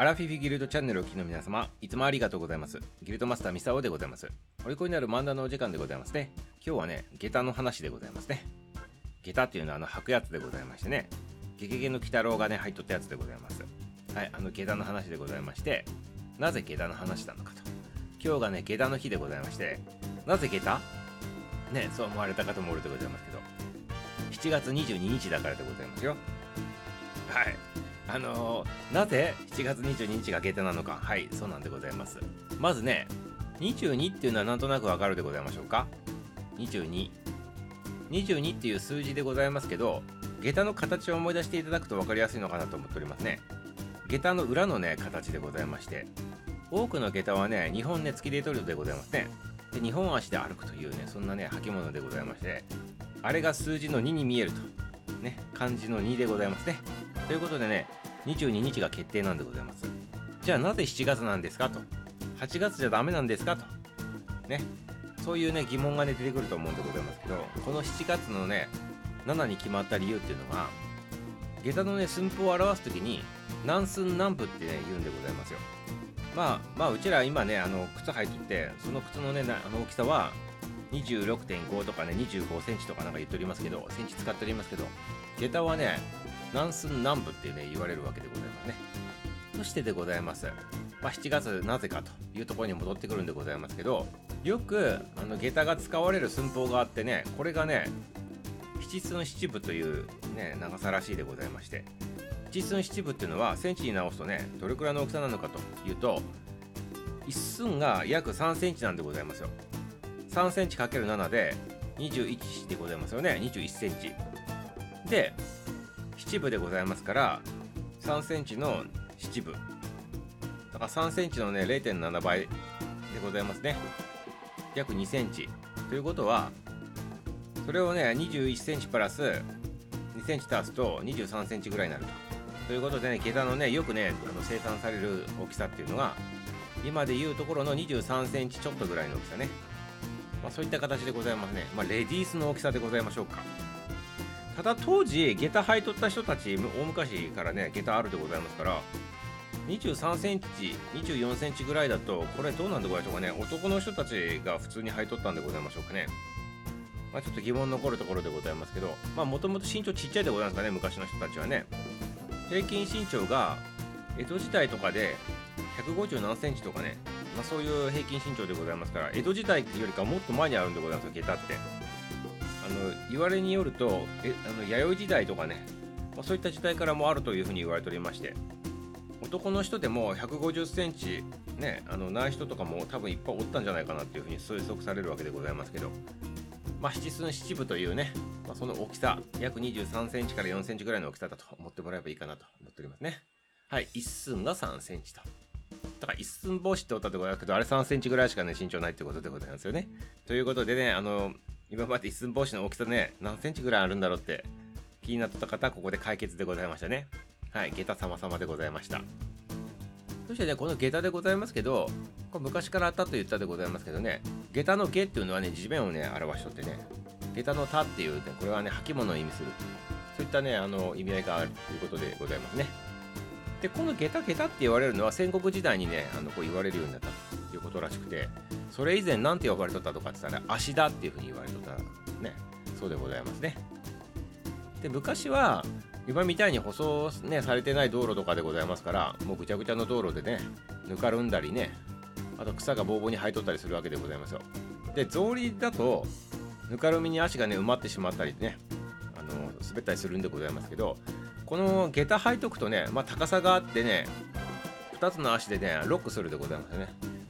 アラフィフギルドチャンネルをお聞きの皆様、いつもありがとうございます。ギルドマスターミサオでございます。お利口になる漫談のお時間でございますね。今日はね、下駄の話でございますね。下駄っていうのはあの履くやつでございましてね、ゲゲゲの鬼太郎がね、入っとったやつでございます。はい、あの下駄の話でございまして、なぜ下駄の話なのかと。今日がね、下駄の日でございまして、なぜ下駄？ね、そう思われた方もおるでございますけど、7月22日だからでございますよ。はい。あのー、なぜ7月22日が下駄なのか。はい、そうなんでございます。まずね、22っていうのはなんとなくわかるでございましょうか。22。22っていう数字でございますけど、下駄の形を思い出していただくと分かりやすいのかなと思っておりますね。下駄の裏のね、形でございまして、多くの下駄はね、日本ね、月で取るでございますね。で、日本足で歩くというね、そんなね、履物でございまして、あれが数字の2に見えると。ね、漢字の2でございますね。ということでね、22日が決定なんでございます。じゃあなぜ7月なんですかと。8月じゃダメなんですかと。ね。そういうね、疑問がね、出てくると思うんでございますけど、この7月のね、7に決まった理由っていうのが、下駄のね、寸法を表すときに、何寸何分ってね、言うんでございますよ。まあ、まあ、うちら今ね、あの、靴履いとって、その靴のね、あの大きさは、26.5とかね、25センチとかなんか言っておりますけど、センチ使っておりますけど、下駄はね、何寸何分ってね、言われるわけでございますね。そしてでございます。まあ、7月なぜかというところに戻ってくるんでございますけど、よくあの下駄が使われる寸法があってね、これがね、七寸七分というね、長さらしいでございまして、七寸七分っていうのはセンチに直すとね、どれくらいの大きさなのかというと、1寸が約3センチなんでございますよ。3センチ ×7 で21でございますよね。21センチ。で、七分でございますから3センチの七分。だから3センチのね0.7倍でございますね。約2センチ。ということはそれをね21センチプラス2センチ足すと23センチぐらいになると。ということでね下駄のねよくねあの生産される大きさっていうのが今でいうところの23センチちょっとぐらいの大きさね、まあ、そういった形でございますね、まあ、レディースの大きさでございましょうか。ただ当時下駄履いとった人たち大昔からね下駄あるでございますから23センチ24センチぐらいだとこれどうなんでございましょうかね。男の人たちが普通に履いとったんでございましょうかね。まあ、ちょっと疑問残るところでございますけどまあもともと身長ちっちゃいでございますかね昔の人たちはね。平均身長が江戸時代とかで150何センチとかね、まあ、そういう平均身長でございますから江戸時代よりかもっと前にあるんでございますよ下駄って。の言われによるとえあの弥生時代とかね、まあ、そういった時代からもあるというふうに言われておりまして男の人でも150センチねあのない人とかも多分いっぱいおったんじゃないかなっていうふうに推測されるわけでございますけどまあ七寸七分というね、まあ、その大きさ約23センチから4センチぐらいの大きさだと思ってもらえばいいかなと思っておりますね。はい一寸が3センチと。だから一寸帽子っておったってことだけどあれ3センチぐらいしかね身長ないってことでございますよね。ということでねあの今まで一寸法師の大きさね、何センチぐらいあるんだろうって気になった方はここで解決でございましたね。はい、下駄様々でございました。そしてね、この下駄でございますけど、これ昔からあったと言ったでございますけどね、下駄の下っていうのはね、地面をね、表しとってね、下駄の田っていうね、これはね、履物を意味する。そういったね、あの、意味合いがあるということでございますね。で、この下駄下駄って言われるのは戦国時代にね、あの、こう言われるようになったということらしくて、それ以前何て呼ばれとったとかって言ったら足だっていうふうに言われとったねそうでございますね。で昔は今みたいに舗装、ね、されてない道路とかでございますからもうぐちゃぐちゃの道路でねぬかるんだりねあと草がぼうぼうに生えとったりするわけでございますよ。で草履だとぬかるみに足がね埋まってしまったりねあの滑ったりするんでございますけどこの下駄履いとくとね、まあ、高さがあってね2つの足でねロックするでございますよね。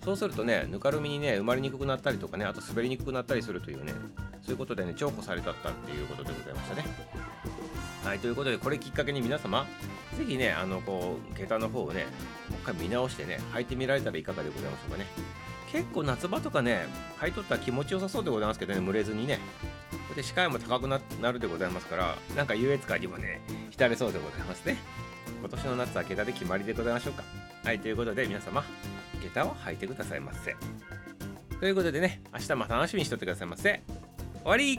そうするとねぬかるみにね生まれにくくなったりとかねあと滑りにくくなったりするというねそういうことでね重宝されたったっていうことでございましたね。はいということでこれきっかけに皆様是非ねあのこう下駄の方をねもう一回見直してね履いてみられたらいかがでございましょうかね。結構夏場とかね履いとったら気持ちよさそうでございますけどね蒸れずにね。で視界も高くなるでございますからなんか優越感にもね浸れそうでございますね。今年の夏は下駄で決まりでございましょうか。はいということで皆様下駄を履いてくださいませ。ということでね明日も楽しみにしとってくださいませ。終わり。